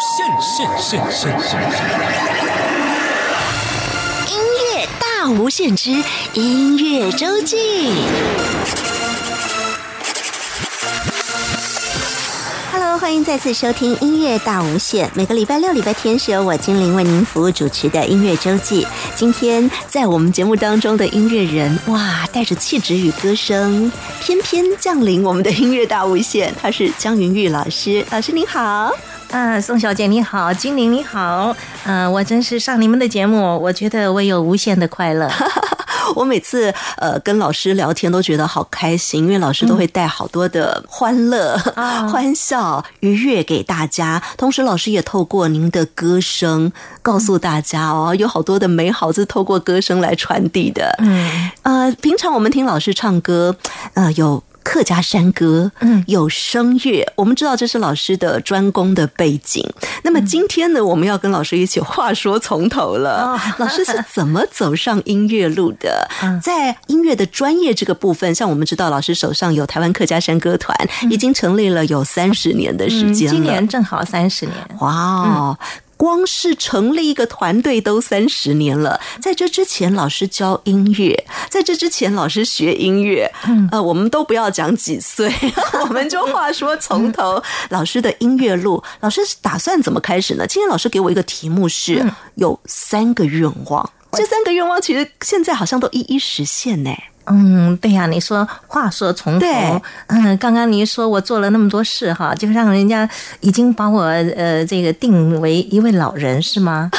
限，限限限限限！音乐大无限之音乐周记。欢迎再次收听音乐大无限。每个礼拜六、礼拜天是由我精灵为您服务主持的音乐周记。今天在我们节目当中的音乐人，哇，带着气质与歌声，翩翩降临我们的音乐大无限。他是江云玉老师，老师您好。啊，宋小姐你好，精灵你好，嗯，我真是上你们的节目，我觉得我有无限的快乐。我每次呃跟老师聊天都觉得好开心，因为老师都会带好多的欢乐、欢笑、愉悦给大家。同时，老师也透过您的歌声告诉大家哦，有好多的美好是透过歌声来传递的。嗯，呃，平常我们听老师唱歌，呃，有。客家山歌，嗯，有声乐，我们知道这是老师的专攻的背景。那么今天呢，我们要跟老师一起话说从头了。老师是怎么走上音乐路的？在音乐的专业这个部分，像我们知道，老师手上有台湾客家山歌团，已经成立了有三十年的时间了。今年正好三十年。哇！光是成立一个团队都三十年了，在这之前，老师教音乐，在这之前，老师学音乐，呃，我们都不要讲几岁，我们就话说从头，老师的音乐路，老师打算怎么开始呢？今天老师给我一个题目是有三个愿望，这三个愿望其实现在好像都一一实现呢。嗯，对呀，你说话说从头，嗯，刚刚你说我做了那么多事哈，就让人家已经把我呃这个定为一位老人是吗？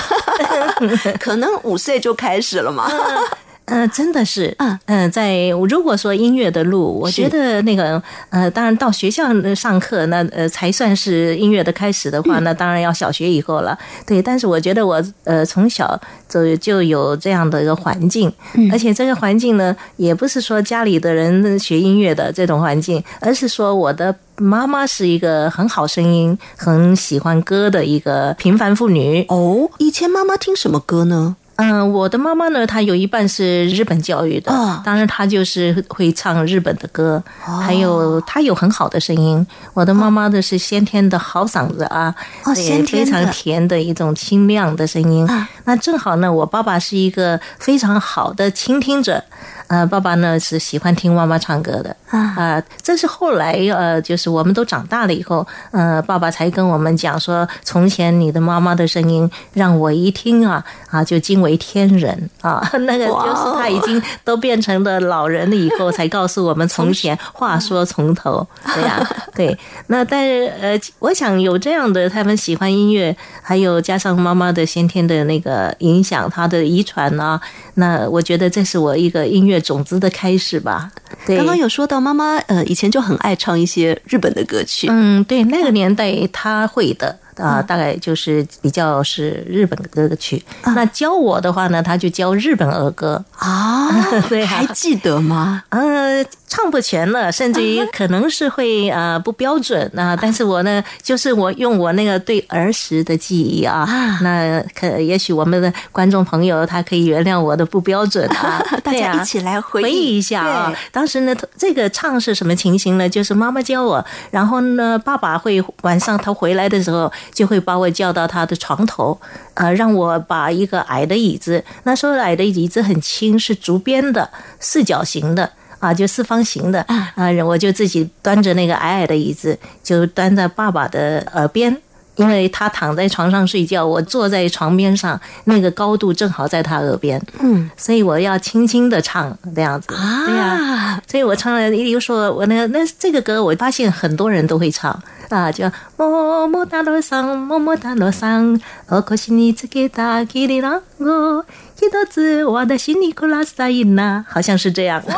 可能五岁就开始了嘛。嗯，真的是，嗯嗯，在如果说音乐的路，我觉得那个呃，当然到学校上课，那呃才算是音乐的开始的话，那当然要小学以后了。对，但是我觉得我呃从小就就有这样的一个环境，而且这个环境呢，也不是说家里的人学音乐的这种环境，而是说我的妈妈是一个很好声音、很喜欢歌的一个平凡妇女。哦，以前妈妈听什么歌呢？嗯，我的妈妈呢，她有一半是日本教育的，当然她就是会唱日本的歌，还有她有很好的声音。我的妈妈的是先天的好嗓子啊，也非常甜的一种清亮的声音。那正好呢，我爸爸是一个非常好的倾听者。呃，爸爸呢是喜欢听妈妈唱歌的啊，这是后来呃，就是我们都长大了以后，呃，爸爸才跟我们讲说，从前你的妈妈的声音让我一听啊啊就惊为天人啊，那个就是他已经都变成了老人了以后，才告诉我们从前话说从头，对呀，对，那但是呃，我想有这样的他们喜欢音乐，还有加上妈妈的先天的那个影响，他的遗传啊，那我觉得这是我一个音乐。种子的开始吧。对，刚刚有说到妈妈，呃，以前就很爱唱一些日本的歌曲。嗯，对，那个年代她会的。啊，大概就是比较是日本的歌曲。那教我的话呢，他就教日本儿歌啊。对，还记得吗？呃，唱不全了，甚至于可能是会呃不标准啊。但是我呢，就是我用我那个对儿时的记忆啊，那可也许我们的观众朋友他可以原谅我的不标准啊。大家一起来回忆一下啊。当时呢，这个唱是什么情形呢？就是妈妈教我，然后呢，爸爸会晚上他回来的时候。就会把我叫到他的床头，呃，让我把一个矮的椅子，那时候矮的椅子很轻，是竹编的，四角形的，啊，就四方形的，啊，我就自己端着那个矮矮的椅子，就端在爸爸的耳边，因为他躺在床上睡觉，我坐在床边上，那个高度正好在他耳边，嗯，所以我要轻轻的唱这样子，啊对呀，所以我唱了，比如说我那那这个歌，我发现很多人都会唱。啊，叫么么哒罗桑，么么哒罗桑，哦，可惜你只给他给你了我。一个字，我的心里苦拉萨音呐，好像是这样。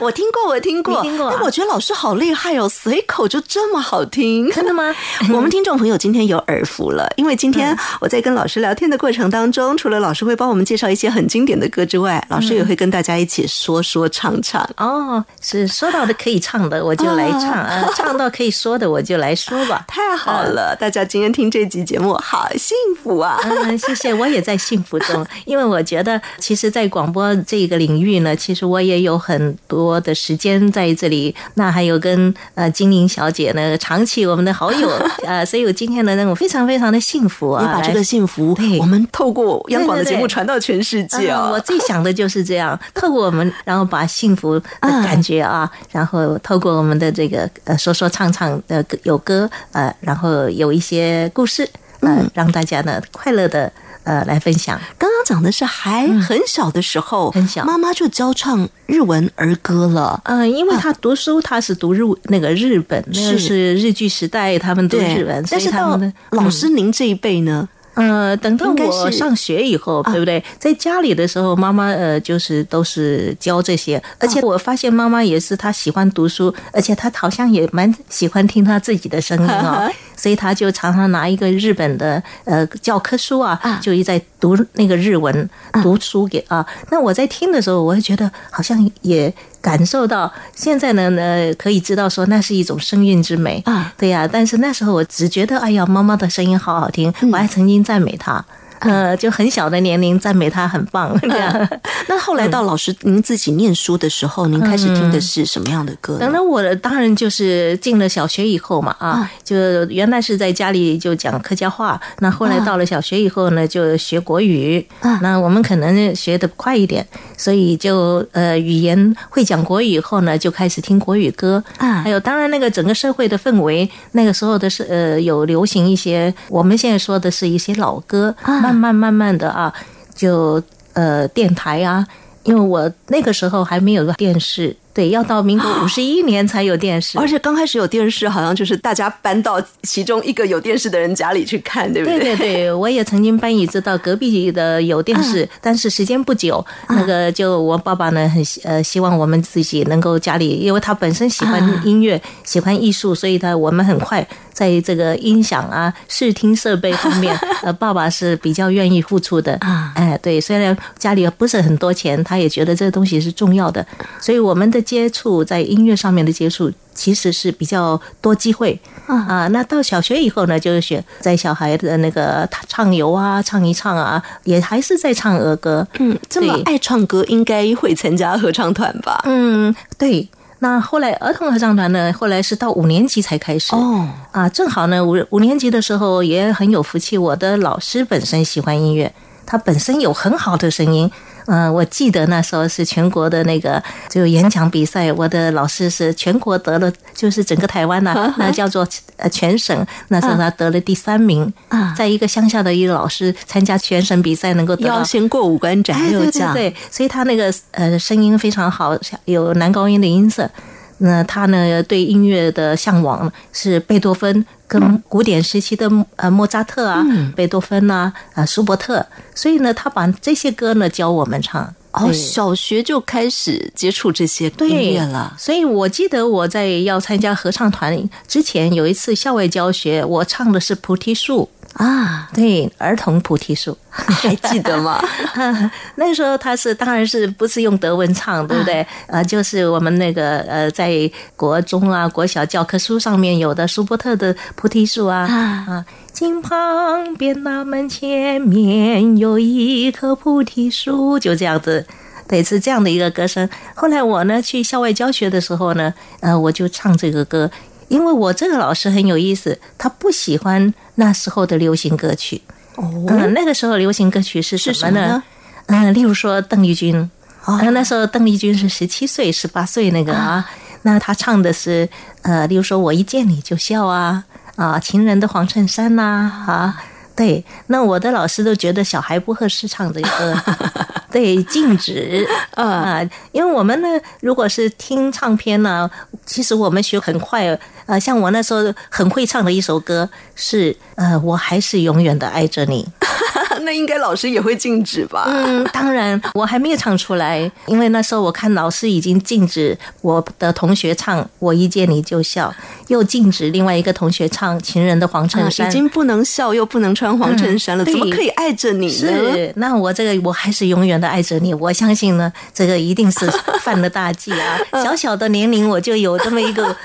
我听过，我听过，听过。我觉得老师好厉害哦，随口就这么好听，真的吗？我们听众朋友今天有耳福了，因为今天我在跟老师聊天的过程当中，除了老师会帮我们介绍一些很经典的歌之外，老师也会跟大家一起说说唱唱。哦，是说到的可以唱的，我就来唱 啊；唱到可以说的，我就来说吧。太好了，大家今天听这集节目好幸福啊！嗯，谢谢，我也在幸福。福中，因为我觉得，其实，在广播这个领域呢，其实我也有很多的时间在这里。那还有跟呃金玲小姐呢，长期我们的好友 呃，所以我今天的那种非常非常的幸福啊，把这个幸福，我们透过央广的节目传到全世界啊。我最想的就是这样，透过我们，然后把幸福的感觉啊，然后透过我们的这个呃说说唱唱的有歌呃，然后有一些故事，嗯，让大家呢快乐的。呃，来分享。刚刚讲的是还很小的时候，很小，妈妈就教唱日文儿歌了。嗯，因为他读书，他是读日那个日本，那是日剧时代，他们读日文。但是到老师您这一辈呢？呃，等到我上学以后，对不对？在家里的时候，妈妈呃，就是都是教这些。而且我发现妈妈也是，她喜欢读书，而且她好像也蛮喜欢听她自己的声音啊。所以她就常常拿一个日本的呃教科书啊，就一在读那个日文读书给啊。那我在听的时候，我会觉得好像也。感受到现在呢，呢可以知道说那是一种声韵之美啊，对呀。但是那时候我只觉得，哎呀，妈妈的声音好好听，我还曾经赞美她。呃，就很小的年龄赞美他很棒，这样。那后来到老师您自己念书的时候，您开始听的是什么样的歌？等等，我当然就是进了小学以后嘛，啊，就原来是在家里就讲客家话，那后来到了小学以后呢，就学国语。那我们可能学的快一点，所以就呃语言会讲国语以后呢，就开始听国语歌。啊，还有当然那个整个社会的氛围，那个时候的是呃有流行一些我们现在说的是一些老歌。慢慢慢慢的啊，就呃电台啊，因为我那个时候还没有个电视。对，要到民国五十一年才有电视，而且刚开始有电视，好像就是大家搬到其中一个有电视的人家里去看，对不对？对对对，我也曾经搬椅子到隔壁的有电视，但是时间不久，那个就我爸爸呢很呃希望我们自己能够家里，因为他本身喜欢音乐，喜欢艺术，所以他我们很快在这个音响啊、视听设备方面，呃，爸爸是比较愿意付出的啊。哎，对，虽然家里不是很多钱，他也觉得这个东西是重要的，所以我们的。接触在音乐上面的接触，其实是比较多机会啊。那到小学以后呢，就是学在小孩的那个唱游啊，唱一唱啊，也还是在唱儿歌。嗯，这么爱唱歌，应该会参加合唱团吧？嗯，对。那后来儿童合唱团呢，后来是到五年级才开始。哦，啊，正好呢，五五年级的时候也很有福气，我的老师本身喜欢音乐，他本身有很好的声音。嗯，我记得那时候是全国的那个就演讲比赛，我的老师是全国得了，就是整个台湾呐，那叫做呃全省，那时候他得了第三名。啊，在一个乡下的一个老师参加全省比赛，能够要先过五关斩六将，对，所以他那个呃声音非常好，有男高音的音色。那他呢对音乐的向往是贝多芬跟古典时期的呃莫扎特啊，贝多芬呐啊舒伯特，所以呢他把这些歌呢教我们唱。哦，小学就开始接触这些音乐了。所以我记得我在要参加合唱团之前，有一次校外教学，我唱的是《菩提树》。啊，对，儿童菩提树 还记得吗？那时候他是当然是不是用德文唱，对不对？呃，就是我们那个呃，在国中啊、国小教科书上面有的舒伯特的菩提树啊啊，井旁边那门前面有一棵菩提树，就这样子，对，是这样的一个歌声。后来我呢去校外教学的时候呢，呃，我就唱这个歌。因为我这个老师很有意思，他不喜欢那时候的流行歌曲。哦，嗯，那个时候流行歌曲是什么呢？嗯，例如说邓丽君。哦，那时候邓丽君是十七岁、十八岁那个啊，那他唱的是呃，例如说我一见你就笑啊啊，情人的黄衬衫呐啊。对，那我的老师都觉得小孩不合适唱这个，对，禁止啊，因为我们呢，如果是听唱片呢，其实我们学很快，呃，像我那时候很会唱的一首歌是，呃，我还是永远的爱着你。那应该老师也会禁止吧？嗯，当然，我还没有唱出来，因为那时候我看老师已经禁止我的同学唱《我一见你就笑》，又禁止另外一个同学唱《情人的黄衬衫》，已经不能笑又不能穿黄衬衫了，怎么可以爱着你呢？是，那我这个我还是永远的爱着你。我相信呢，这个一定是犯了大忌啊！小小的年龄我就有这么一个，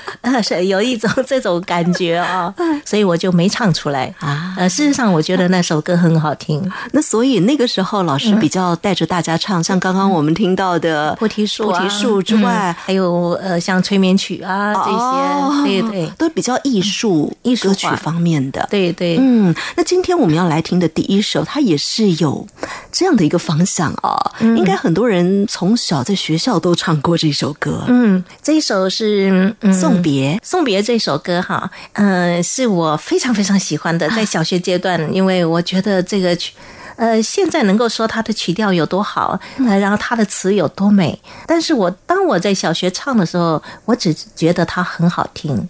是 有一种这种感觉啊，所以我就没唱出来啊。呃，事实上，我觉得那首歌很好听。听。那所以那个时候，老师比较带着大家唱，像刚刚我们听到的菩提树、菩提树之外，还有呃，像催眠曲啊这些，对对，都比较艺术、艺术歌曲方面的。对对，嗯，那今天我们要来听的第一首，它也是有这样的一个方向啊。应该很多人从小在学校都唱过这首歌。嗯，这一首是《送别》。送别这首歌哈，嗯，是我非常非常喜欢的，在小学阶段，因为我觉得这个曲，呃，现在能够说它的曲调有多好，呃，然后它的词有多美，但是我当我在小学唱的时候，我只觉得它很好听。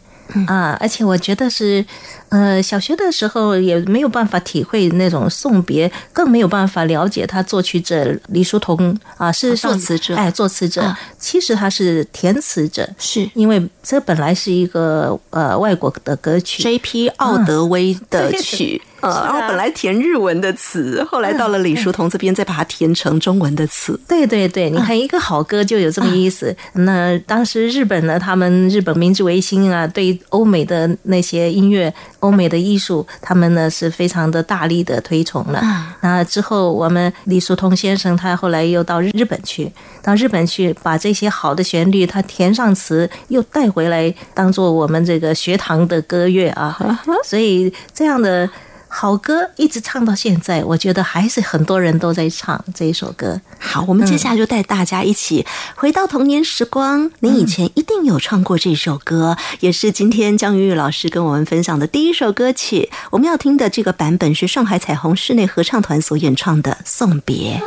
啊，而且我觉得是，呃，小学的时候也没有办法体会那种送别，更没有办法了解他作曲者李叔同啊，是作词者，哎，作词者，其实他是填词者，是因为这本来是一个呃外国的歌曲，J.P. 奥德威的曲。呃，然后本来填日文的词，后来到了李叔同这边，再把它填成中文的词。对对对，你看一个好歌就有这么意思。那当时日本呢，他们日本明治维新啊，对欧美的那些音乐、欧美的艺术，他们呢是非常的大力的推崇了。那之后，我们李叔同先生他后来又到日本去，到日本去把这些好的旋律他填上词，又带回来当做我们这个学堂的歌乐啊。所以这样的。好歌一直唱到现在，我觉得还是很多人都在唱这一首歌。好，我们接下来就带大家一起回到童年时光。您以前一定有唱过这首歌，也是今天江云玉老师跟我们分享的第一首歌曲。我们要听的这个版本是上海彩虹室内合唱团所演唱的《送别》。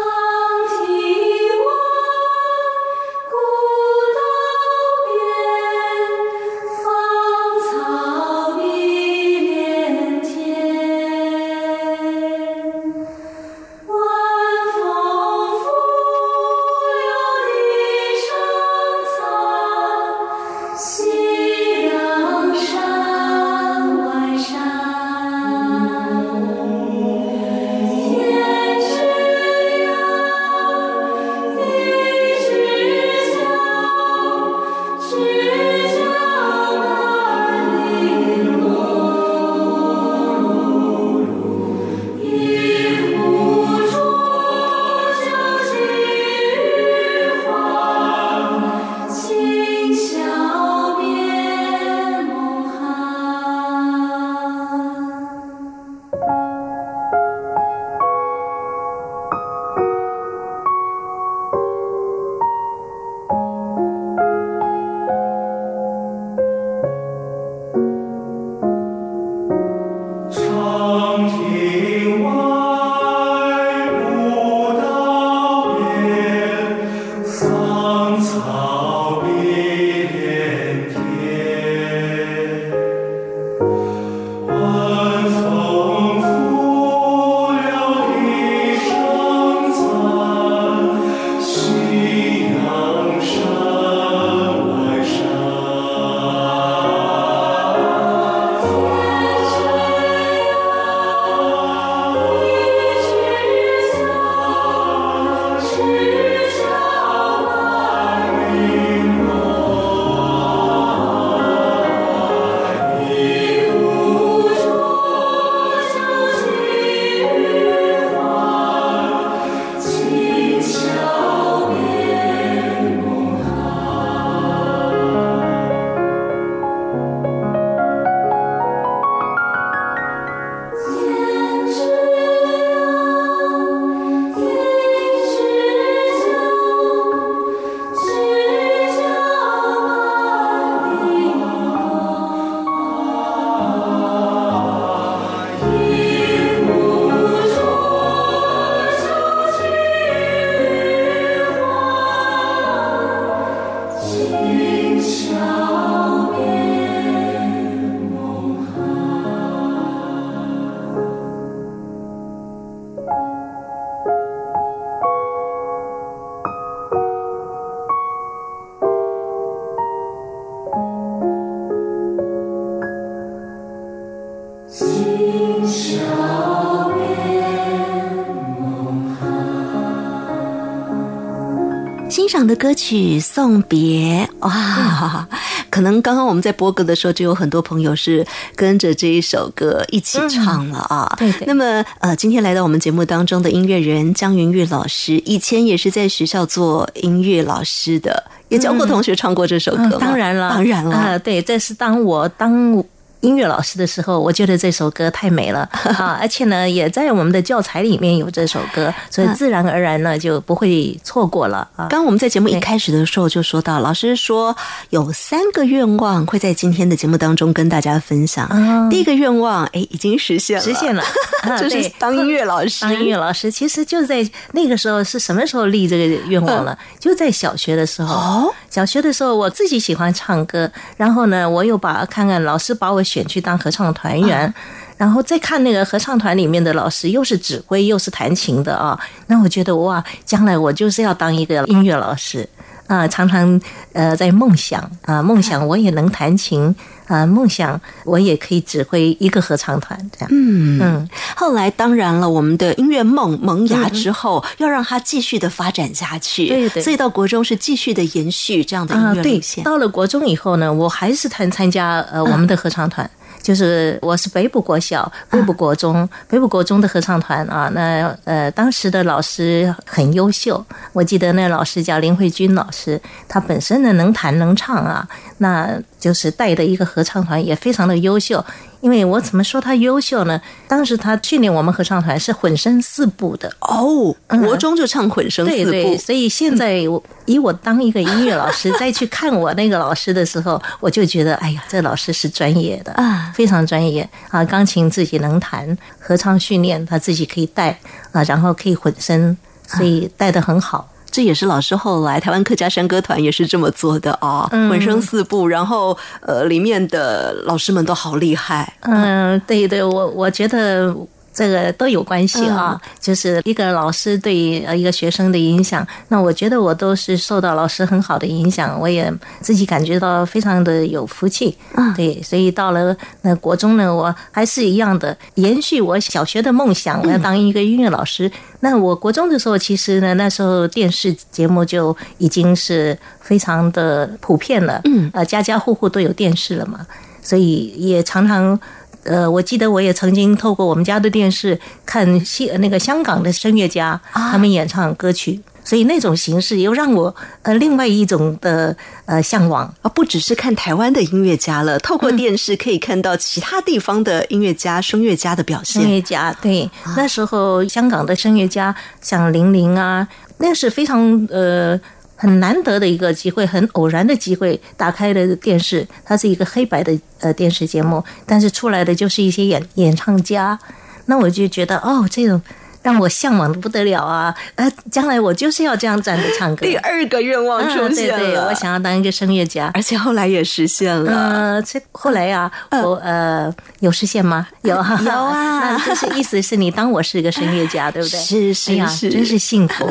的歌曲送别哇，可能刚刚我们在播歌的时候，就有很多朋友是跟着这一首歌一起唱了啊。对。那么呃，今天来到我们节目当中的音乐人江云玉老师，以前也是在学校做音乐老师的，也教过同学唱过这首歌。当然了，当然了。对，这是当我当。音乐老师的时候，我觉得这首歌太美了 啊！而且呢，也在我们的教材里面有这首歌，所以自然而然呢就不会错过了啊。刚我们在节目一开始的时候就说到，老师说有三个愿望会在今天的节目当中跟大家分享。第一个愿望，哎，已经实现了，实现了，就是当音乐老师。当音乐老师，其实就在那个时候是什么时候立这个愿望了？就在小学的时候。哦，小学的时候我自己喜欢唱歌，然后呢，我又把看看老师把我选。去当合唱团员，然后再看那个合唱团里面的老师，又是指挥又是弹琴的啊，那我觉得哇，将来我就是要当一个音乐老师啊！常常呃在梦想啊，梦想我也能弹琴啊，梦想我也可以指挥一个合唱团这样。嗯嗯。后来当然了，我们的音乐梦萌芽之后，要让它继续的发展下去。对对。所以到国中是继续的延续这样的音乐路线。到了国中以后呢，我还是参参加呃我们的合唱团。就是我是北部国小、北部国中、北部国中的合唱团啊，那呃当时的老师很优秀，我记得那老师叫林慧君老师，他本身呢能弹能唱啊，那就是带的一个合唱团也非常的优秀。因为我怎么说他优秀呢？当时他训练我们合唱团是混声四部的哦，国中就唱混声四部，所以现在我以我当一个音乐老师再去看我那个老师的时候，我就觉得哎呀，这老师是专业的啊，非常专业啊，钢琴自己能弹，合唱训练他自己可以带啊，然后可以混声，所以带的很好。这也是老师后来台湾客家山歌团也是这么做的啊，混声四部，然后呃，里面的老师们都好厉害。嗯，对对，我我觉得。这个都有关系啊，就是一个老师对呃一个学生的影响。那我觉得我都是受到老师很好的影响，我也自己感觉到非常的有福气。嗯，对，所以到了那国中呢，我还是一样的延续我小学的梦想，我要当一个音乐老师。那我国中的时候，其实呢，那时候电视节目就已经是非常的普遍了。嗯，呃，家家户户都有电视了嘛，所以也常常。呃，我记得我也曾经透过我们家的电视看西那个香港的声乐家他们演唱歌曲，所以那种形式又让我呃另外一种的呃向往啊，不只是看台湾的音乐家了，透过电视可以看到其他地方的音乐家、声乐家的表现。声乐家对，那时候香港的声乐家像林玲啊，那是非常呃。很难得的一个机会，很偶然的机会，打开了电视，它是一个黑白的呃电视节目，但是出来的就是一些演演唱家，那我就觉得哦，这种。让我向往的不得了啊！呃，将来我就是要这样站着唱歌。第二个愿望出现了，我想要当一个声乐家，而且后来也实现了。呃，这后来呀，我呃有实现吗？有 有啊。那就是意思是你当我是一个声乐家，对不对？是是是，真是幸福。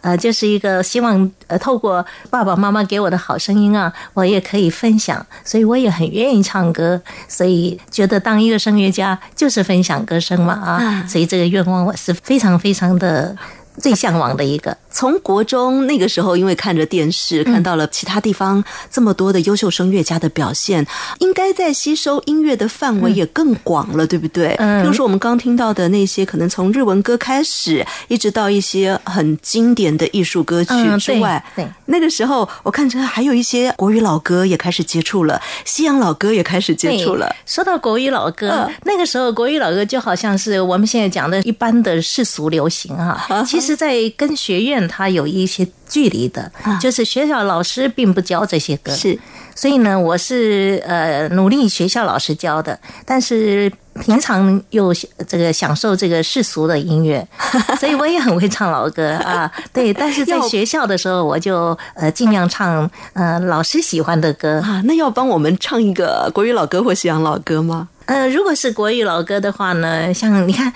呃，就是一个希望呃，透过爸爸妈妈给我的好声音啊，我也可以分享，所以我也很愿意唱歌，所以觉得当一个声乐家就是分享歌声嘛啊，所以这个愿望。我是非常非常的最向往的一个。从国中那个时候，因为看着电视，看到了其他地方这么多的优秀声乐家的表现，应该在吸收音乐的范围也更广了，对不对？嗯。比如说我们刚听到的那些，可能从日文歌开始，一直到一些很经典的艺术歌曲之外，对。那个时候，我看着还有一些国语老歌也开始接触了，西洋老歌也开始接触了。说到国语老歌，那个时候国语老歌就好像是我们现在讲的一般的世俗流行哈，其实，在跟学院。它有一些距离的，就是学校老师并不教这些歌，是，所以呢，我是呃努力学校老师教的，但是平常又这个享受这个世俗的音乐，所以我也很会唱老歌啊，对，但是在学校的时候，我就呃尽量唱呃老师喜欢的歌啊，那要帮我们唱一个国语老歌或西洋老歌吗？呃，如果是国语老歌的话呢，像你看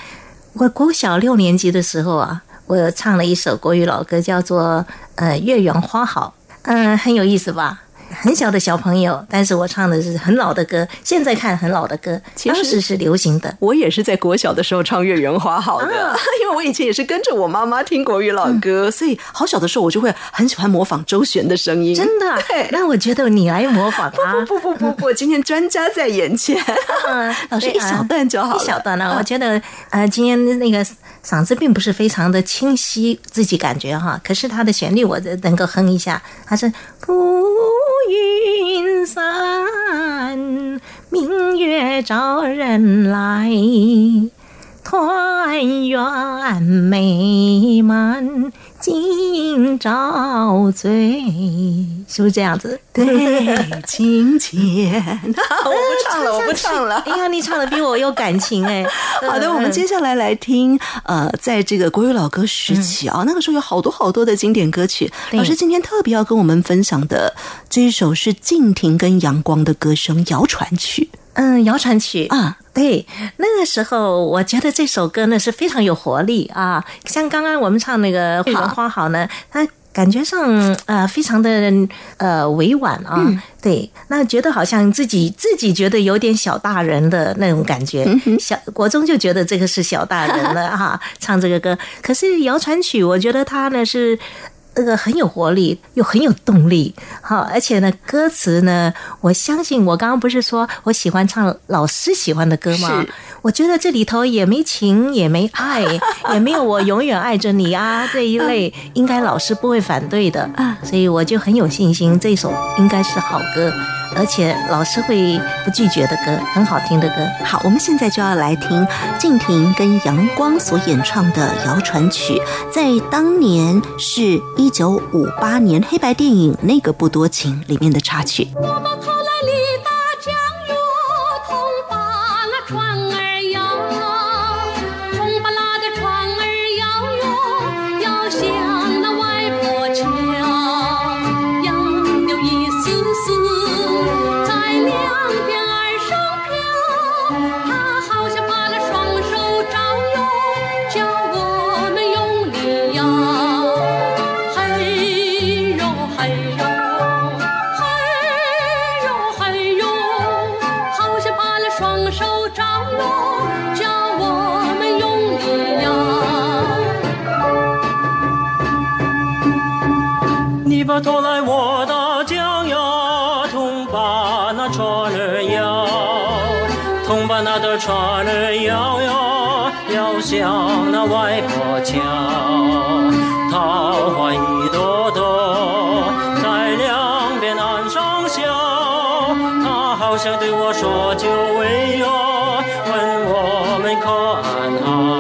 我国小六年级的时候啊。我唱了一首国语老歌，叫做《呃月圆花好》，嗯，很有意思吧？很小的小朋友，但是我唱的是很老的歌，现在看很老的歌，当时是流行的。我也是在国小的时候唱《月圆花好》的，因为我以前也是跟着我妈妈听国语老歌，所以好小的时候我就会很喜欢模仿周璇的声音。真的？对那我觉得你来模仿啊！不不不不不，今天专家在眼前，老师一小段就好，一小段呢。我觉得呃，今天那个嗓子并不是非常的清晰，自己感觉哈。可是它的旋律我能够哼一下，它是浮。云散，明月照人来，团圆美满。今朝醉，是不是这样子？对，情牵。我不唱了，我不唱了。哎呀，你唱的比我有感情哎。好的，我们接下来来听呃，在这个国语老歌时期啊，那个时候有好多好多的经典歌曲。老师今天特别要跟我们分享的这一首是静婷跟阳光的歌声《谣传曲》。嗯，谣传曲。啊，对，那个时候我觉得这首歌呢是非常有活力啊，像刚刚我们唱那个《月圆花好》呢，它感觉上呃非常的呃委婉啊，对，那觉得好像自己自己觉得有点小大人的那种感觉，小国中就觉得这个是小大人了哈，唱这个歌，可是谣传曲，我觉得它呢是。这个很有活力，又很有动力，好，而且呢，歌词呢，我相信我刚刚不是说我喜欢唱老师喜欢的歌吗？我觉得这里头也没情，也没爱，也没有我永远爱着你啊这一类，应该老师不会反对的啊，所以我就很有信心，这首应该是好歌。而且老师会不拒绝的歌，很好听的歌。好，我们现在就要来听静婷跟阳光所演唱的《谣传曲》，在当年是一九五八年黑白电影《那个不多情》里面的插曲。拖来我大江呀，同把那船儿摇，同把那的船儿摇呀，摇向那外婆桥。桃花一朵朵在两边岸上笑，他好像对我说久违哟，问我们可安好？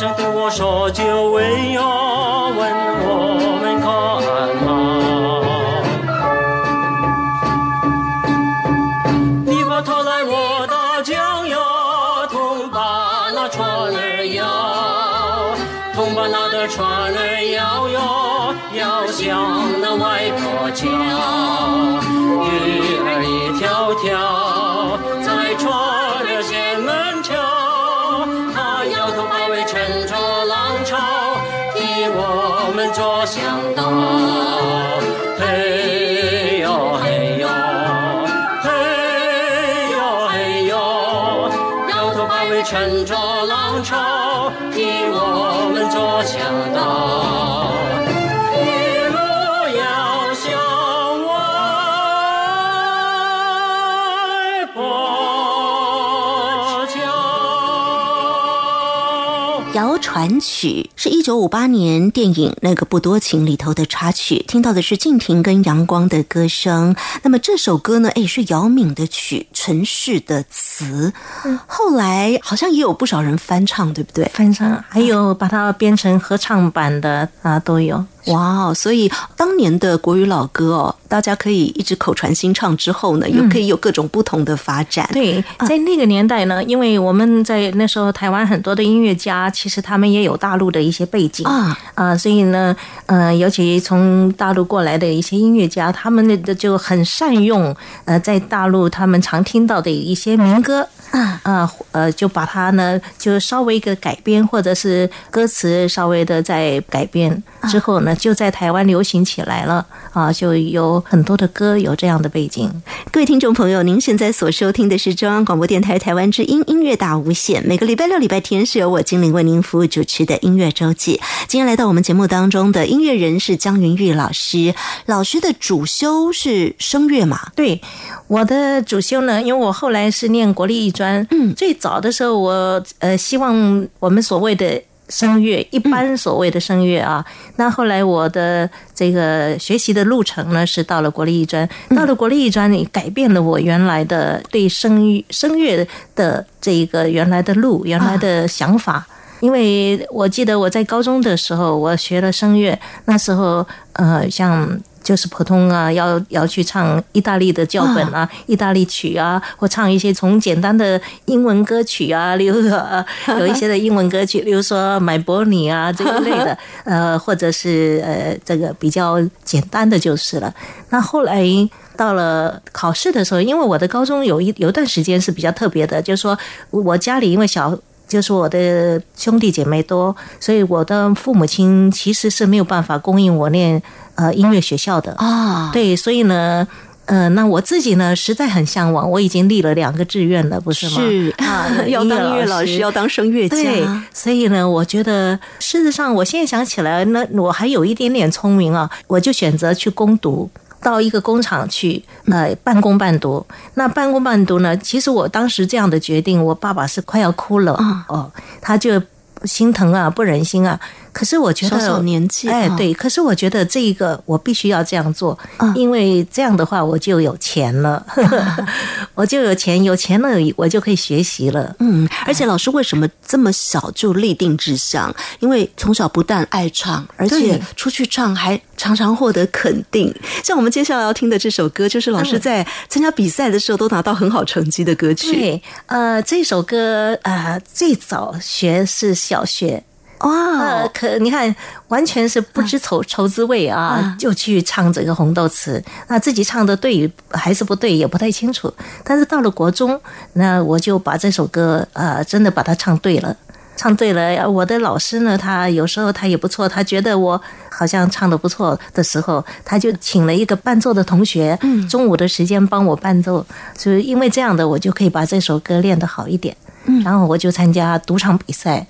好像对我说句元曲是一九五八年电影《那个不多情》里头的插曲，听到的是静婷跟阳光的歌声。那么这首歌呢，哎，是姚敏的曲，陈氏的词。后来好像也有不少人翻唱，对不对？翻唱，还有把它编成合唱版的啊，都有。哇，所以当年的国语老歌哦，大家可以一直口传心唱，之后呢，又可以有各种不同的发展。对，在那个年代呢，因为我们在那时候台湾很多的音乐家，其实他们也有大陆的一些背景啊啊，所以呢，呃，尤其从大陆过来的一些音乐家，他们的就很善用呃，在大陆他们常听到的一些民歌。啊啊呃，就把它呢就稍微一个改编，或者是歌词稍微的再改编之后呢，就在台湾流行起来了啊，就有很多的歌有这样的背景。各位听众朋友，您现在所收听的是中央广播电台台湾之音音乐大无限，每个礼拜六、礼拜天是由我精灵为您服务主持的音乐周记。今天来到我们节目当中的音乐人是江云玉老师，老师的主修是声乐嘛？对，我的主修呢，因为我后来是念国立艺专，嗯，最早的时候我呃希望我们所谓的。声乐一般所谓的声乐啊，那后来我的这个学习的路程呢，是到了国立艺专，到了国立艺专，你改变了我原来的对声声乐的这个原来的路，原来的想法。因为我记得我在高中的时候，我学了声乐，那时候呃像。就是普通啊，要要去唱意大利的教本啊，意大利曲啊，或唱一些从简单的英文歌曲啊，例如说有一些的英文歌曲，例如说《My Bonnie》啊这一类的，呃，或者是呃这个比较简单的就是了。那后来到了考试的时候，因为我的高中有一有一段时间是比较特别的，就是说我家里因为小。就是我的兄弟姐妹多，所以我的父母亲其实是没有办法供应我念呃音乐学校的啊。对，所以呢，呃，那我自己呢，实在很向往，我已经立了两个志愿了，不是吗？是啊，要当音乐老师，要当声乐家。对所以呢，我觉得事实上，我现在想起来，那我还有一点点聪明啊，我就选择去攻读。到一个工厂去，呃，半工半读。那半工半读呢？其实我当时这样的决定，我爸爸是快要哭了哦，他就心疼啊，不忍心啊。可是我觉得，小年纪，哎，对。可是我觉得这一个我必须要这样做，因为这样的话我就有钱了，我就有钱，有钱了我就可以学习了。嗯，而且老师为什么这么小就立定志向？因为从小不但爱唱，而且出去唱还常常获得肯定。像我们接下来要听的这首歌，就是老师在参加比赛的时候都拿到很好成绩的歌曲。对，呃，这首歌呃最早学是小学。哇，可你看，完全是不知愁愁滋味啊，就去唱这个红豆词。那自己唱的对还是不对，也不太清楚。但是到了国中，那我就把这首歌呃，真的把它唱对了，唱对了。我的老师呢，他有时候他也不错，他觉得我好像唱的不错的时候，他就请了一个伴奏的同学，中午的时间帮我伴奏。所以因为这样的，我就可以把这首歌练得好一点。嗯然后我就参加独唱比赛。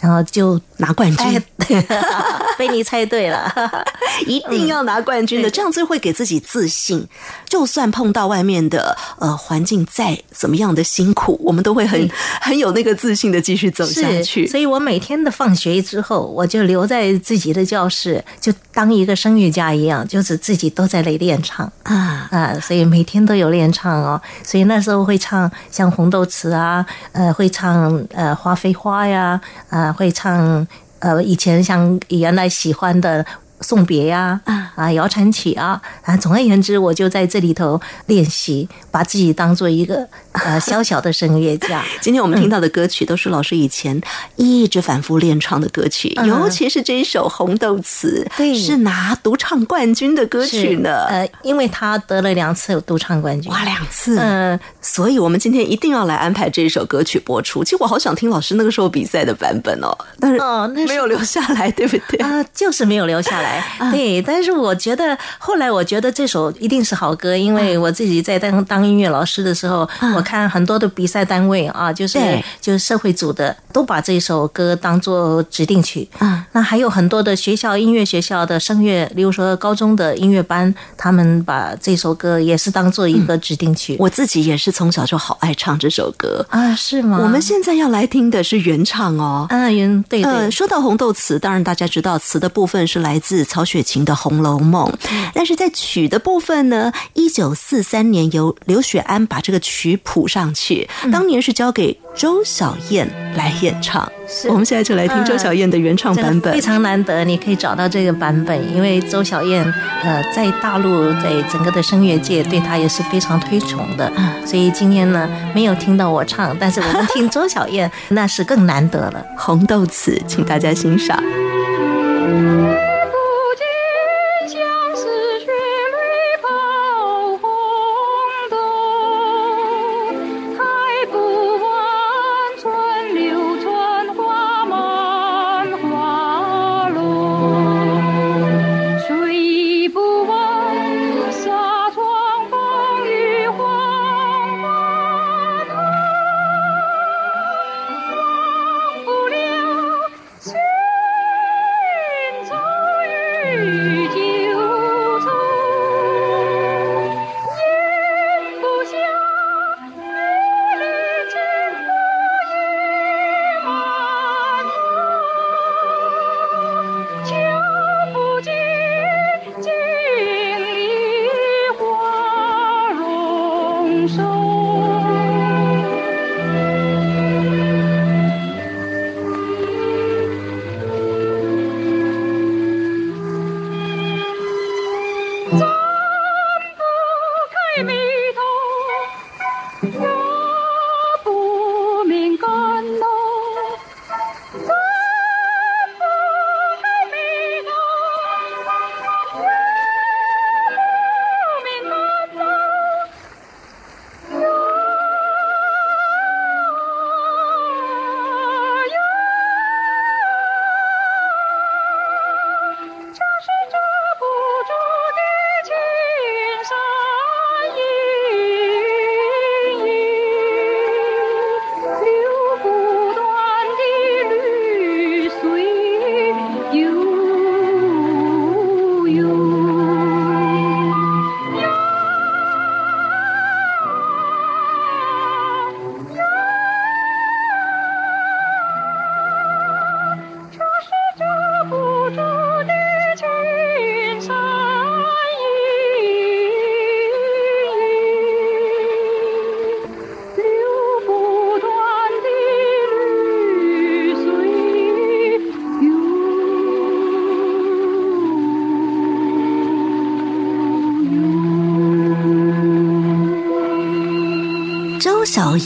然后就拿冠军，被你猜对了，一定要拿冠军的，这样子会给自己自信。就算碰到外面的呃环境再怎么样的辛苦，我们都会很 很有那个自信的继续走下去。所以我每天的放学之后，我就留在自己的教室，就当一个声乐家一样，就是自己都在那练唱啊啊！所以每天都有练唱哦。所以那时候会唱像《红豆词》啊，呃，会唱呃《花非花》呀，啊。会唱，呃，以前像原来喜欢的。送别呀，啊，谣传曲啊，啊，总而言之，我就在这里头练习，把自己当做一个呃 小小的声乐家。今天我们听到的歌曲都是老师以前一直反复练唱的歌曲，尤其是这一首《红豆词》，对是拿独唱冠军的歌曲呢。呃，因为他得了两次独唱冠军，哇，两次。嗯，所以我们今天一定要来安排这一首歌曲播出。其实我好想听老师那个时候比赛的版本哦，但是哦，没有留下来，对不对？啊，就是没有留下来。对，但是我觉得后来我觉得这首一定是好歌，因为我自己在当当音乐老师的时候，我看很多的比赛单位啊，就是就是社会组的都把这首歌当做指定曲。啊，那还有很多的学校音乐学校的声乐，例如说高中的音乐班，他们把这首歌也是当做一个指定曲。我自己也是从小就好爱唱这首歌啊，是吗？我们现在要来听的是原唱哦。嗯，原对对。说到红豆词，当然大家知道词的部分是来自曹雪。芹的《红楼梦》，但是在曲的部分呢，一九四三年由刘雪安把这个曲谱上去，当年是交给周小燕来演唱。我们现在就来听周小燕的原唱版本，非常难得，你可以找到这个版本，因为周小燕呃在大陆在整个的声乐界对她也是非常推崇的，所以今天呢没有听到我唱，但是我们听周小燕 那是更难得了。红豆词，请大家欣赏。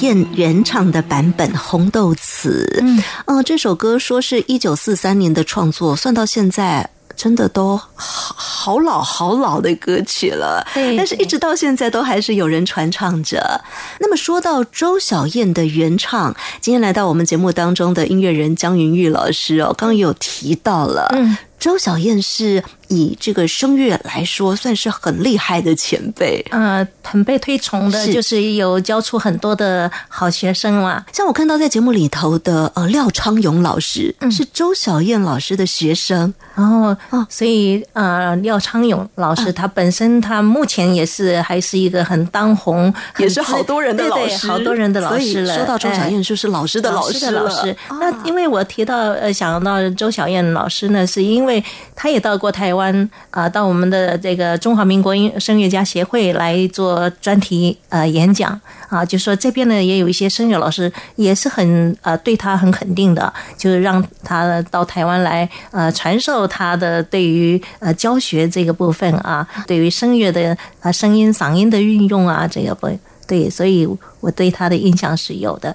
燕原唱的版本《红豆词》。嗯，呃，这首歌说是一九四三年的创作，算到现在。真的都好好老好老的歌曲了，但是一直到现在都还是有人传唱着。那么说到周小燕的原唱，今天来到我们节目当中的音乐人江云玉老师哦，刚刚有提到了，嗯，周小燕是。以这个声乐来说，算是很厉害的前辈，呃，很被推崇的，就是有教出很多的好学生嘛。像我看到在节目里头的呃廖昌永老师，是周小燕老师的学生，然后所以呃廖昌永老师他本身他目前也是还是一个很当红，也是好多人的老师，好多人的老师了。说到周小燕，就是老师的老师的老师。那因为我提到呃想到周小燕老师呢，是因为他也到过台。湾啊，到我们的这个中华民国音声乐家协会来做专题呃演讲啊，就说这边呢也有一些声乐老师也是很呃对他很肯定的，就是让他到台湾来呃传授他的对于呃教学这个部分啊，对于声乐的啊声音嗓音的运用啊这个不对，所以我对他的印象是有的。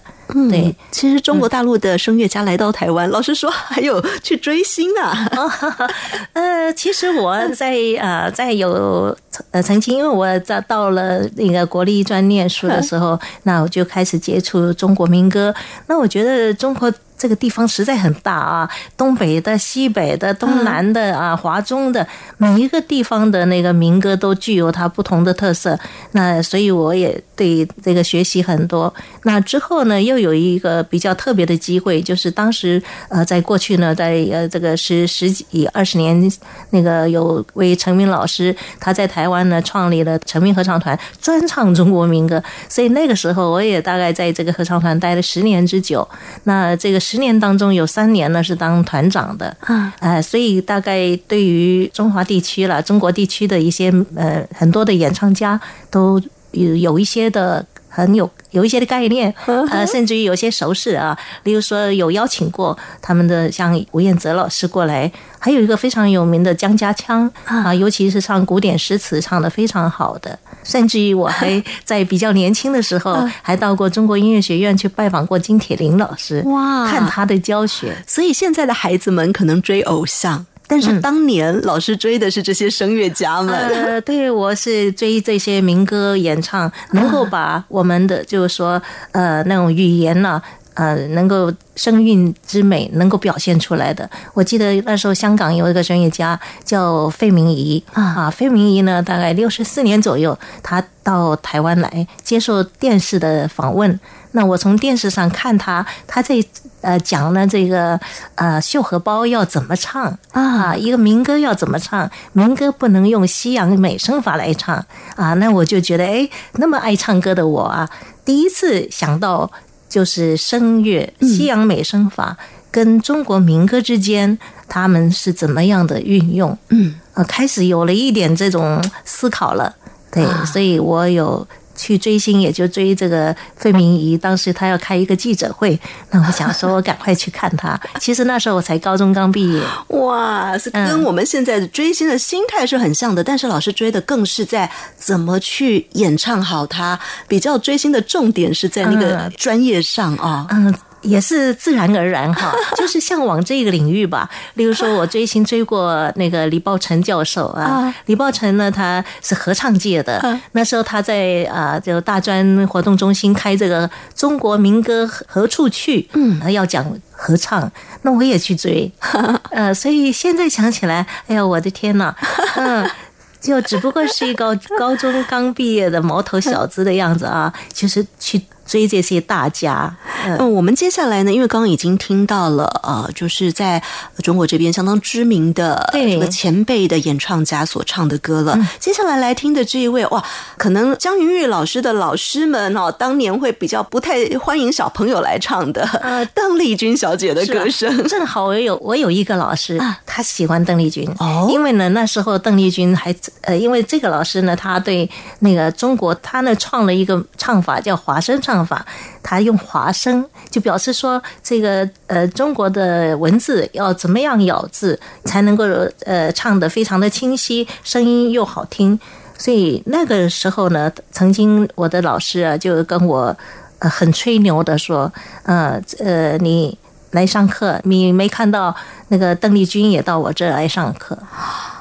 对，其实中国大陆的声乐家来到台湾，老实说还有去追星啊。呃，其实我在呃 在有呃曾经，因为我在到了那个国立专念书的时候，那我就开始接触中国民歌。那我觉得中国。这个地方实在很大啊，东北的、西北的、东南的啊，华中的每一个地方的那个民歌都具有它不同的特色。那所以我也对这个学习很多。那之后呢，又有一个比较特别的机会，就是当时呃，在过去呢，在呃这个十十几二十年，那个有位陈明老师，他在台湾呢创立了陈明合唱团，专唱中国民歌。所以那个时候，我也大概在这个合唱团待了十年之久。那这个。十年当中有三年呢是当团长的，啊，呃，所以大概对于中华地区了，中国地区的一些呃很多的演唱家都有有一些的。很有有一些的概念，呃，甚至于有些熟识啊。例如说，有邀请过他们的像吴彦泽老师过来，还有一个非常有名的江家枪啊，尤其是唱古典诗词唱的非常好的。甚至于我还 在比较年轻的时候，还到过中国音乐学院去拜访过金铁霖老师，哇，看他的教学。所以现在的孩子们可能追偶像。但是当年老师追的是这些声乐家们，呃，对我是追这些民歌演唱，能够把我们的就是说，呃，那种语言呢，呃，能够声韵之美能够表现出来的。我记得那时候香港有一个声乐家叫费明仪啊，费明仪呢，大概六十四年左右，他到台湾来接受电视的访问。那我从电视上看他，他在呃讲了这个呃绣荷包要怎么唱啊，一个民歌要怎么唱，民歌不能用西洋美声法来唱啊，那我就觉得哎，那么爱唱歌的我啊，第一次想到就是声乐西洋美声法跟中国民歌之间他们是怎么样的运用，嗯，呃，开始有了一点这种思考了，对，所以我有。去追星也就追这个费明仪，当时他要开一个记者会，那我想说我赶快去看他。其实那时候我才高中刚毕业，哇，是跟我们现在的追星的心态是很像的。但是老师追的更是在怎么去演唱好他，比较追星的重点是在那个专业上啊。嗯。也是自然而然哈，就是向往这个领域吧。例如说，我追星追过那个李抱成教授啊。李抱成呢，他是合唱界的。那时候他在啊，就大专活动中心开这个中国民歌何处去，嗯，要讲合唱，那我也去追。呃，所以现在想起来，哎呀，我的天呐，嗯，就只不过是一个高中刚毕业的毛头小子的样子啊，就是去。追这些大家，嗯，我们接下来呢，因为刚刚已经听到了，呃，就是在中国这边相当知名的这个前辈的演唱家所唱的歌了。接下来来听的这一位，哇，可能江云玉老师的老师们哦，当年会比较不太欢迎小朋友来唱的，呃，邓丽君小姐的歌声。正好我有我有一个老师，他喜欢邓丽君，哦，因为呢那时候邓丽君还呃，因为这个老师呢，他对那个中国，他呢创了一个唱法叫华声唱。方法，他用华声，就表示说这个呃中国的文字要怎么样咬字才能够呃唱的非常的清晰，声音又好听。所以那个时候呢，曾经我的老师啊就跟我呃很吹牛的说，呃呃你。来上课，你没看到那个邓丽君也到我这来上课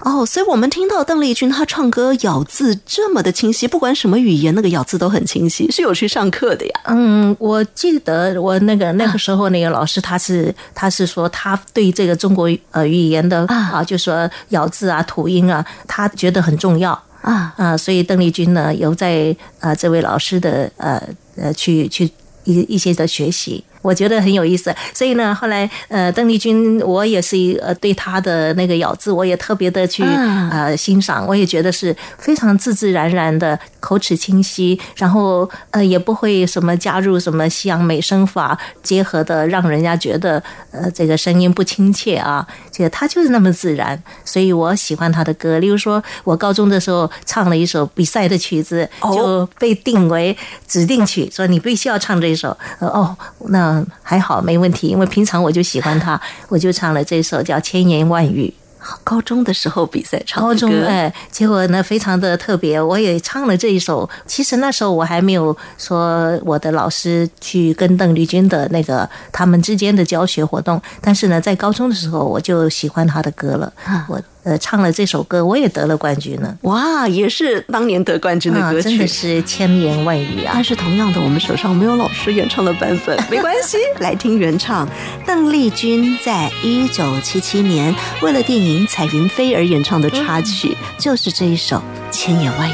哦，所以我们听到邓丽君她唱歌咬字这么的清晰，不管什么语言，那个咬字都很清晰，是有去上课的呀。嗯，我记得我那个那个时候那个老师他是他是说他对这个中国呃语言的啊，就说咬字啊、吐音啊，他觉得很重要啊啊，所以邓丽君呢有在呃这位老师的呃呃去去一一些的学习。我觉得很有意思，所以呢，后来呃，邓丽君，我也是呃，对她的那个咬字，我也特别的去呃欣赏，我也觉得是非常自自然然的口齿清晰，然后呃也不会什么加入什么西洋美声法结合的，让人家觉得呃这个声音不亲切啊，这个她就是那么自然，所以我喜欢他的歌。例如说，我高中的时候唱了一首比赛的曲子，就被定为指定曲，说你必须要唱这一首。哦，那。嗯，还好，没问题，因为平常我就喜欢他，我就唱了这首叫《千言万语》。高中的时候比赛唱高中哎，结果呢非常的特别，我也唱了这一首。其实那时候我还没有说我的老师去跟邓丽君的那个他们之间的教学活动，但是呢，在高中的时候我就喜欢他的歌了。我。呃，唱了这首歌，我也得了冠军呢。哇，也是当年得冠军的歌曲，真的是千言万语啊！但是同样的，我们手上没有老师演唱的版本，没关系，来听原唱。邓丽君在一九七七年为了电影《彩云飞》而演唱的插曲，就是这一首《千言万语》。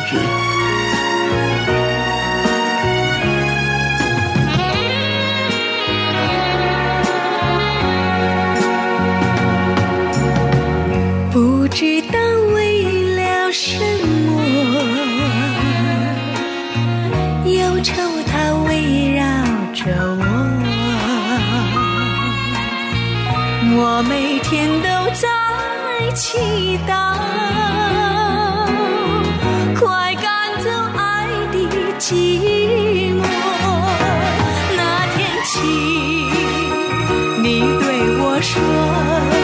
知道为了什么，忧愁它围绕着我，我每天都在祈祷，快赶走爱的寂寞。那天起，你对我说。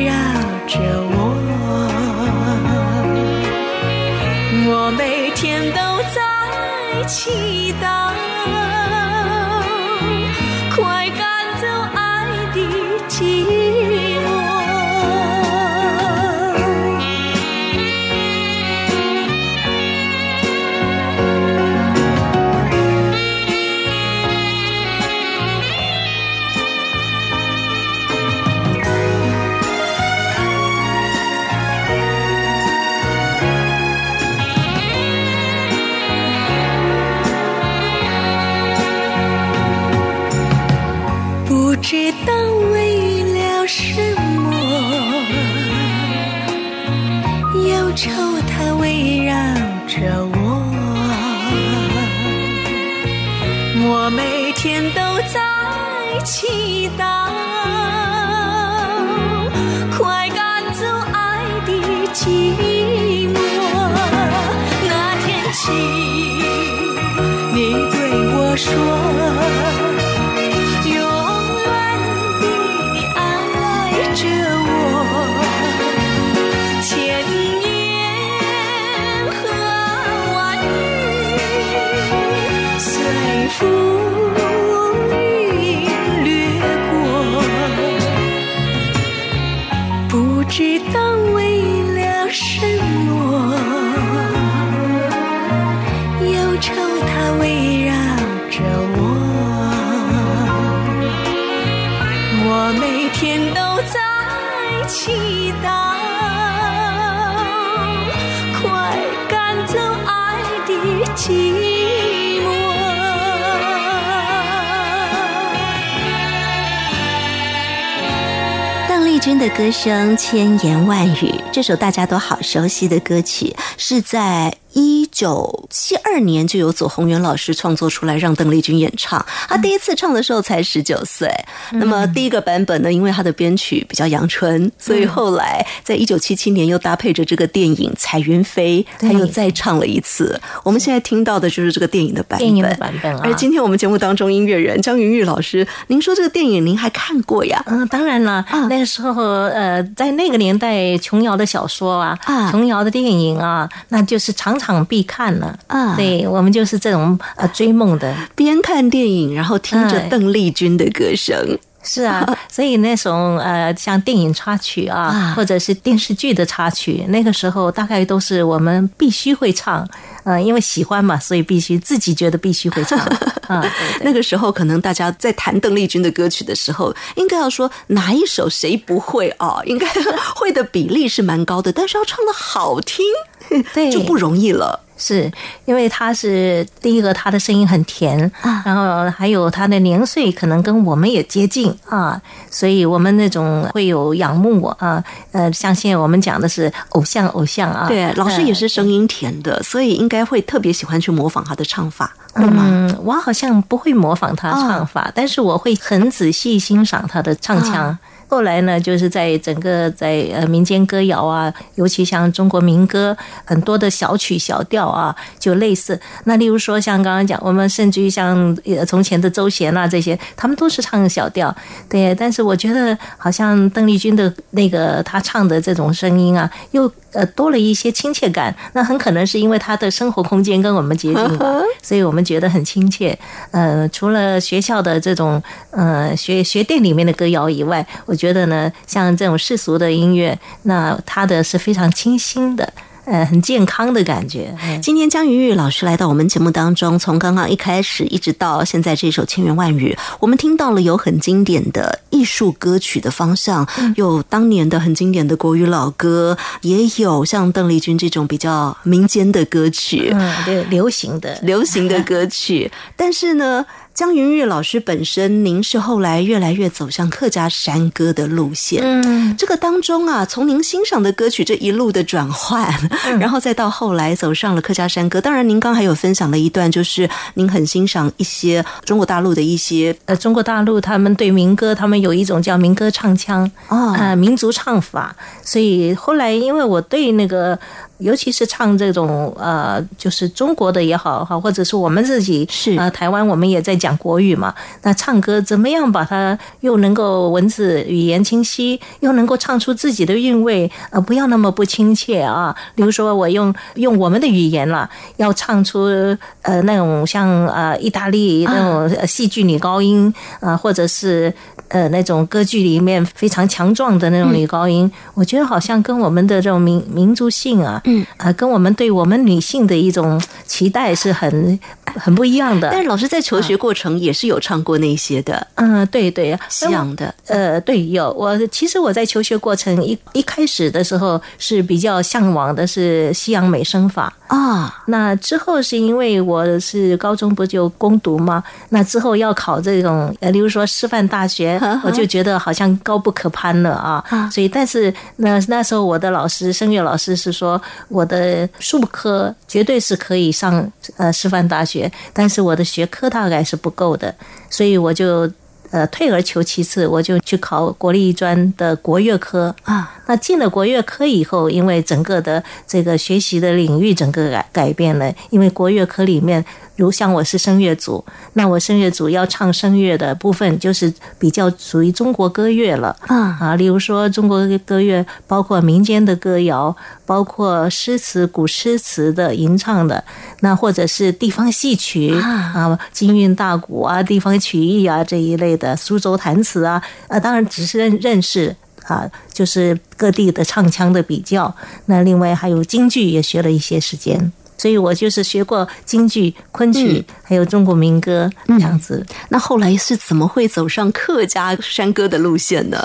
气，寂寞。邓丽君的歌声千言万语，这首大家都好熟悉的歌曲，是在一九七二年就由左宏元老师创作出来，让邓丽君演唱。他第一次唱的时候才十九岁。那么第一个版本呢，因为他的编曲比较阳春，所以后来在一九七七年又搭配着这个电影《彩云飞》，他又再唱了一次。我们现在听到的就是这个电影的版本。电影的版本。而今天我们节目当中，音乐人张云玉老师，您说这个电影您还看过呀？嗯，当然了。那个时候，呃，在那个年代，琼瑶的小说啊，琼瑶的电影啊，那就是场场必看了。啊，对我们就是这种呃追梦的，边看电影，然后听着邓丽君的歌声。是啊，所以那种呃，像电影插曲啊，或者是电视剧的插曲，那个时候大概都是我们必须会唱，呃，因为喜欢嘛，所以必须自己觉得必须会唱 啊。那个时候可能大家在谈邓丽君的歌曲的时候，应该要说哪一首谁不会啊？应该 会的比例是蛮高的，但是要唱的好听，对，就不容易了。是因为他是第一个，他的声音很甜，然后还有他的年岁可能跟我们也接近啊，所以我们那种会有仰慕啊，呃，像现在我们讲的是偶像偶像啊，对，老师也是声音甜的，所以应该会特别喜欢去模仿他的唱法，嗯，我好像不会模仿他唱法，但是我会很仔细欣赏他的唱腔。后来呢，就是在整个在呃民间歌谣啊，尤其像中国民歌，很多的小曲小调啊，就类似。那例如说像刚刚讲，我们甚至于像从前的周贤啊这些，他们都是唱小调，对。但是我觉得好像邓丽君的那个她唱的这种声音啊，又。呃，多了一些亲切感，那很可能是因为她的生活空间跟我们接近，所以我们觉得很亲切。呃，除了学校的这种呃学学店里面的歌谣以外，我觉得呢，像这种世俗的音乐，那它的是非常清新的。呃，很健康的感觉。今天江云玉老师来到我们节目当中，从刚刚一开始一直到现在这首《千言万语》，我们听到了有很经典的艺术歌曲的方向，有当年的很经典的国语老歌，也有像邓丽君这种比较民间的歌曲，嗯，对，流行的流行的歌曲。但是呢。江云玉老师本身，您是后来越来越走向客家山歌的路线。嗯，这个当中啊，从您欣赏的歌曲这一路的转换，然后再到后来走上了客家山歌。当然，您刚还有分享了一段，就是您很欣赏一些中国大陆的一些呃，中国大陆他们对民歌，他们有一种叫民歌唱腔啊，民族唱法。所以后来，因为我对那个。尤其是唱这种呃，就是中国的也好哈，或者是我们自己是啊，台湾我们也在讲国语嘛。那唱歌怎么样把它又能够文字语言清晰，又能够唱出自己的韵味，呃，不要那么不亲切啊。比如说我用用我们的语言了，要唱出呃那种像呃意大利那种戏剧女高音啊，或者是呃那种歌剧里面非常强壮的那种女高音，我觉得好像跟我们的这种民民族性啊。嗯啊，跟我们对我们女性的一种期待是很很不一样的。但是老师在求学过程也是有唱过那些的，嗯，对对，西洋的，呃，对，有。我其实我在求学过程一一开始的时候是比较向往的是西洋美声法啊。那之后是因为我是高中不就攻读吗？那之后要考这种，呃，例如说师范大学，我就觉得好像高不可攀了啊。所以，但是那那时候我的老师声乐老师是说。我的数科绝对是可以上呃师范大学，但是我的学科大概是不够的，所以我就呃退而求其次，我就去考国立专的国乐科啊。那进了国乐科以后，因为整个的这个学习的领域整个改改变了，因为国乐科里面。如像我是声乐组，那我声乐组要唱声乐的部分，就是比较属于中国歌乐了啊啊，例如说中国歌乐，包括民间的歌谣，包括诗词、古诗词的吟唱的，那或者是地方戏曲啊，京韵大鼓啊，地方曲艺啊这一类的，苏州弹词啊，啊，当然只是认认识啊，就是各地的唱腔的比较。那另外还有京剧也学了一些时间。所以我就是学过京剧、昆曲，还有中国民歌这样子。那后来是怎么会走上客家山歌的路线呢？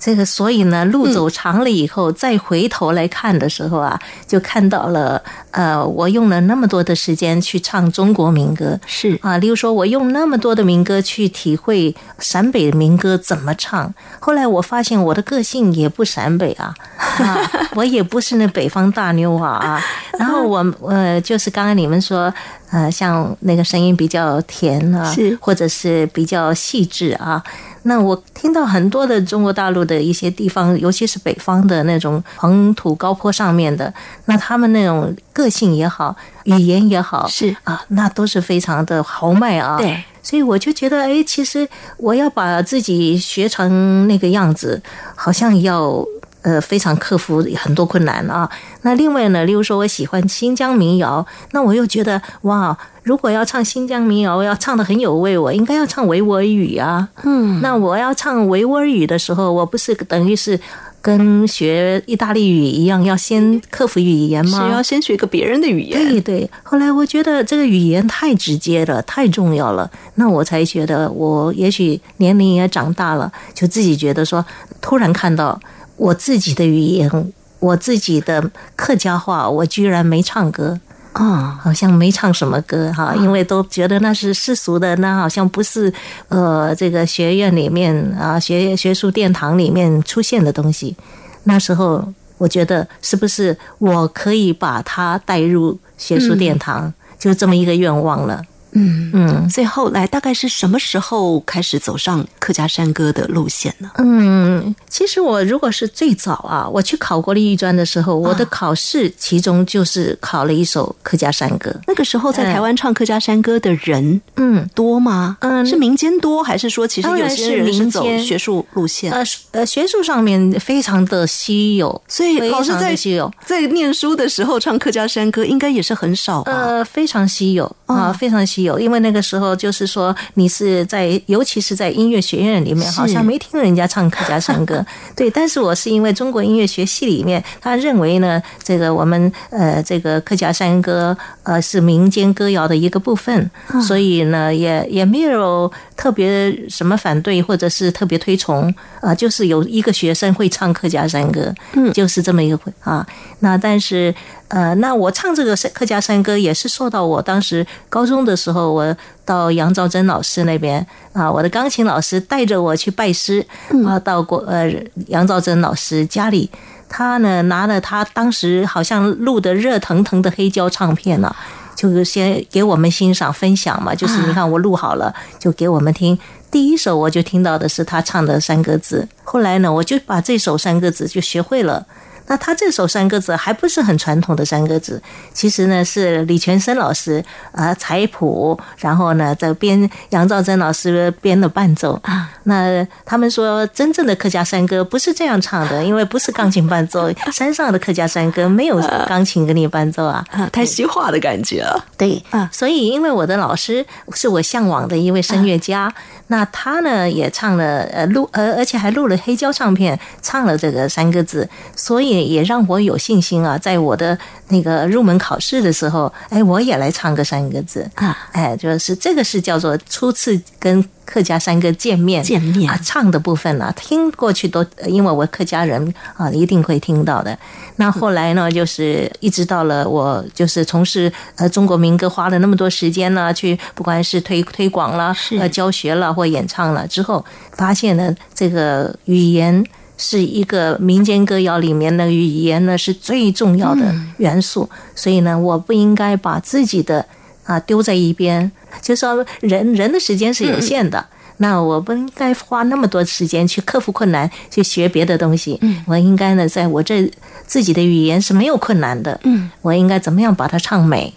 这个，所以呢，路走长了以后，再回头来看的时候啊，就看到了，呃，我用了那么多的时间去唱中国民歌，是啊，例如说，我用那么多的民歌去体会陕北的民歌怎么唱。后来我发现我的个性也不陕北啊，啊，我也不是那北方大妞啊啊。然后我呃。就是刚刚你们说，呃，像那个声音比较甜啊，是或者是比较细致啊。那我听到很多的中国大陆的一些地方，尤其是北方的那种黄土高坡上面的，那他们那种个性也好，语言也好，是啊，那都是非常的豪迈啊。对，所以我就觉得，哎，其实我要把自己学成那个样子，好像要。呃，非常克服很多困难啊。那另外呢，例如说我喜欢新疆民谣，那我又觉得哇，如果要唱新疆民谣，要唱的很有味，我应该要唱维吾尔语啊。嗯，那我要唱维吾尔语的时候，我不是等于是跟学意大利语一样，要先克服语言吗？是要先学个别人的语言。对对。后来我觉得这个语言太直接了，太重要了。那我才觉得，我也许年龄也长大了，就自己觉得说，突然看到。我自己的语言，我自己的客家话，我居然没唱歌啊，好像没唱什么歌哈，因为都觉得那是世俗的，那好像不是呃这个学院里面啊学学术殿堂里面出现的东西。那时候我觉得是不是我可以把它带入学术殿堂，就这么一个愿望了。嗯嗯，所以后来大概是什么时候开始走上客家山歌的路线呢？嗯，其实我如果是最早啊，我去考国立艺专的时候，我的考试其中就是考了一首客家山歌。那个时候在台湾唱客家山歌的人，嗯，多吗？嗯，是民间多，还是说其实有些人是走学术路线？呃呃，学术上面非常的稀有，所以老师在稀有在念书的时候唱客家山歌，应该也是很少吧？呃，非常稀有啊，非常稀。有，因为那个时候就是说，你是在，尤其是在音乐学院里面，好像没听人家唱客家山歌。对，但是我是因为中国音乐学系里面，他认为呢，这个我们呃，这个客家山歌呃是民间歌谣的一个部分，所以呢，也也没有特别什么反对或者是特别推崇啊，就是有一个学生会唱客家山歌，嗯，就是这么一个啊。那但是呃，那我唱这个客家山歌也是受到我当时高中的时候，我到杨兆珍老师那边啊，我的钢琴老师带着我去拜师啊，到过呃杨兆珍老师家里，他呢拿了他当时好像录的热腾腾的黑胶唱片呢，就是先给我们欣赏分享嘛，就是你看我录好了，就给我们听。第一首我就听到的是他唱的山歌子，后来呢，我就把这首山歌子就学会了。那他这首山歌子还不是很传统的山歌子，其实呢是李全生老师啊采谱，然后呢在编杨兆珍老师编的伴奏啊。那他们说真正的客家山歌不是这样唱的，因为不是钢琴伴奏，山上的客家山歌没有钢琴给你伴奏啊，太西化的感觉了。对啊，所以因为我的老师是我向往的一位声乐家，那他呢也唱了呃录呃而且还录了黑胶唱片，唱了这个三个字，所以。也让我有信心啊，在我的那个入门考试的时候，哎，我也来唱个三个字啊，哎，就是这个是叫做初次跟客家山歌见面见面啊，唱的部分呢，听过去都因为我客家人啊，一定会听到的。那后来呢，就是一直到了我就是从事呃中国民歌，花了那么多时间呢，去不管是推推广了、呃教学了或演唱了之后，发现呢，这个语言。是一个民间歌谣里面的语言呢，是最重要的元素。所以呢，我不应该把自己的啊丢在一边。就说人人的时间是有限的，那我不应该花那么多时间去克服困难，去学别的东西。嗯我应该呢，在我这自己的语言是没有困难的。嗯，我应该怎么样把它唱美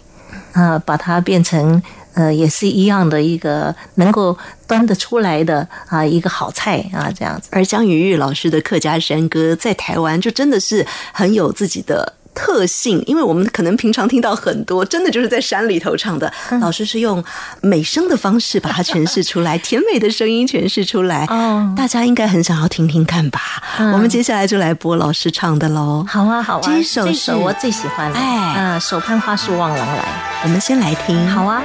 啊，把它变成。呃，也是一样的一个能够端得出来的啊，一个好菜啊，这样子。而江雨玉老师的客家山歌在台湾就真的是很有自己的特性，因为我们可能平常听到很多，真的就是在山里头唱的。老师是用美声的方式把它诠释出来，甜美的声音诠释出来。哦，大家应该很想要听听看吧？我们接下来就来播老师唱的喽。好啊，好啊，这首首我最喜欢了。哎，嗯，手攀花树望郎来，我们先来听。好啊。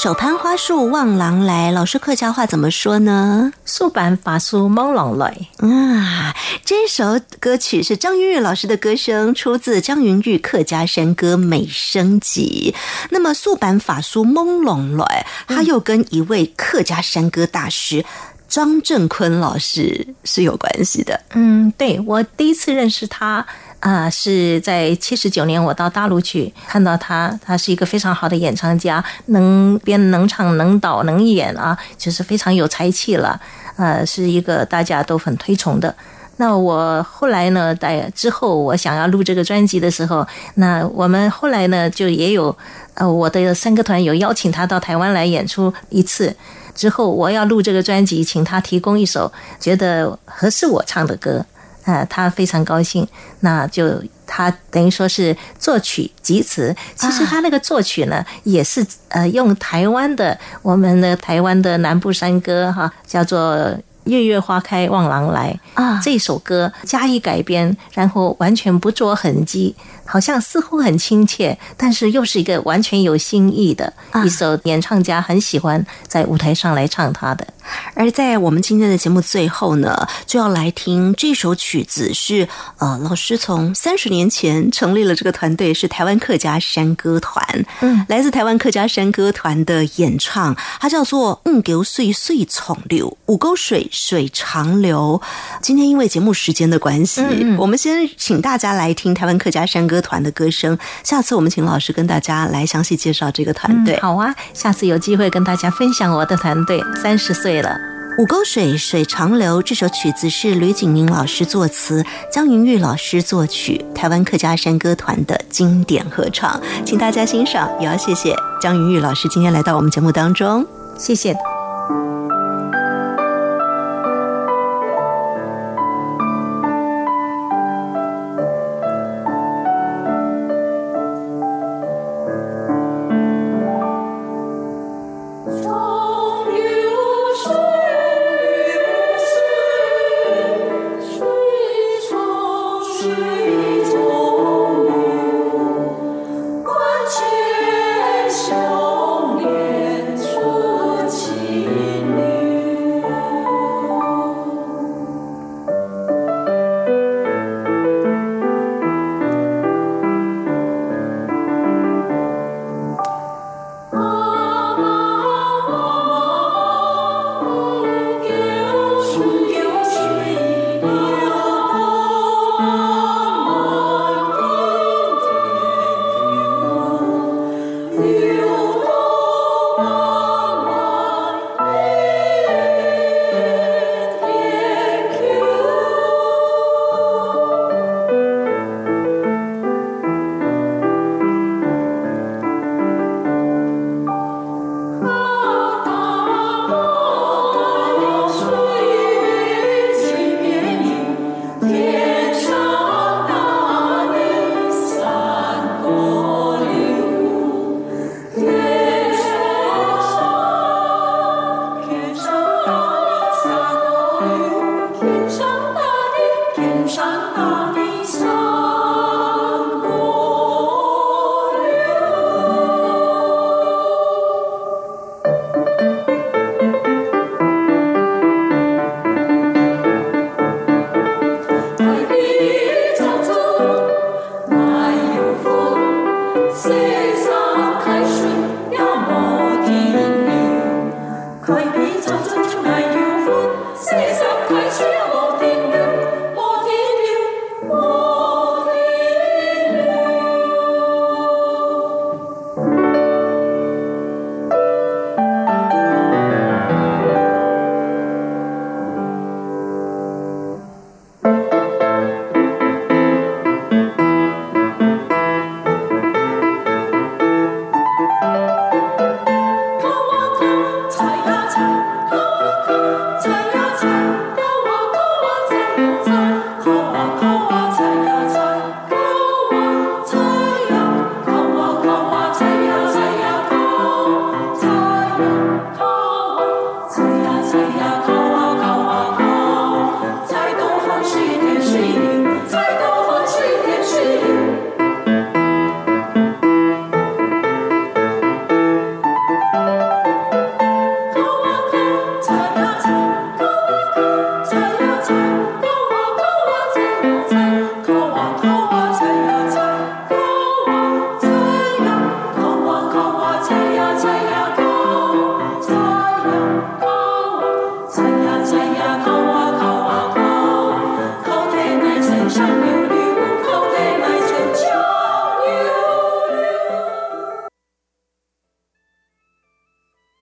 手攀花树望郎来，老师客家话怎么说呢？素板法书梦郎来。啊，这首歌曲是张云玉老师的歌声，出自张云玉客家山歌美声集。那么素板法书梦郎来，他又跟一位客家山歌大师张振坤老师是有关系的。嗯，对我第一次认识他。啊，是在七十九年，我到大陆去看到他，他是一个非常好的演唱家，能编、能唱、能导、能演啊，就是非常有才气了。呃，是一个大家都很推崇的。那我后来呢，在之后我想要录这个专辑的时候，那我们后来呢，就也有呃，我的三个团有邀请他到台湾来演出一次。之后我要录这个专辑，请他提供一首觉得合适我唱的歌。啊，他非常高兴，那就他等于说是作曲及词。其实他那个作曲呢，也是呃用台湾的我们的台湾的南部山歌哈，叫做。月月花开望郎来啊！这首歌加以改编，然后完全不着痕迹，好像似乎很亲切，但是又是一个完全有新意的一首。演唱家很喜欢在舞台上来唱他的。而在我们今天的节目最后呢，就要来听这首曲子，是呃，老师从三十年前成立了这个团队，是台湾客家山歌团。嗯，来自台湾客家山歌团的演唱，它叫做《五沟岁岁重流》，五沟水。水长流。今天因为节目时间的关系，我们先请大家来听台湾客家山歌团的歌声。下次我们请老师跟大家来详细介绍这个团队。好啊，下次有机会跟大家分享我的团队。三十岁了，五沟水水长流这首曲子是吕景明老师作词，江云玉老师作曲，台湾客家山歌团的经典合唱，请大家欣赏。也要谢谢江云玉老师今天来到我们节目当中，谢谢。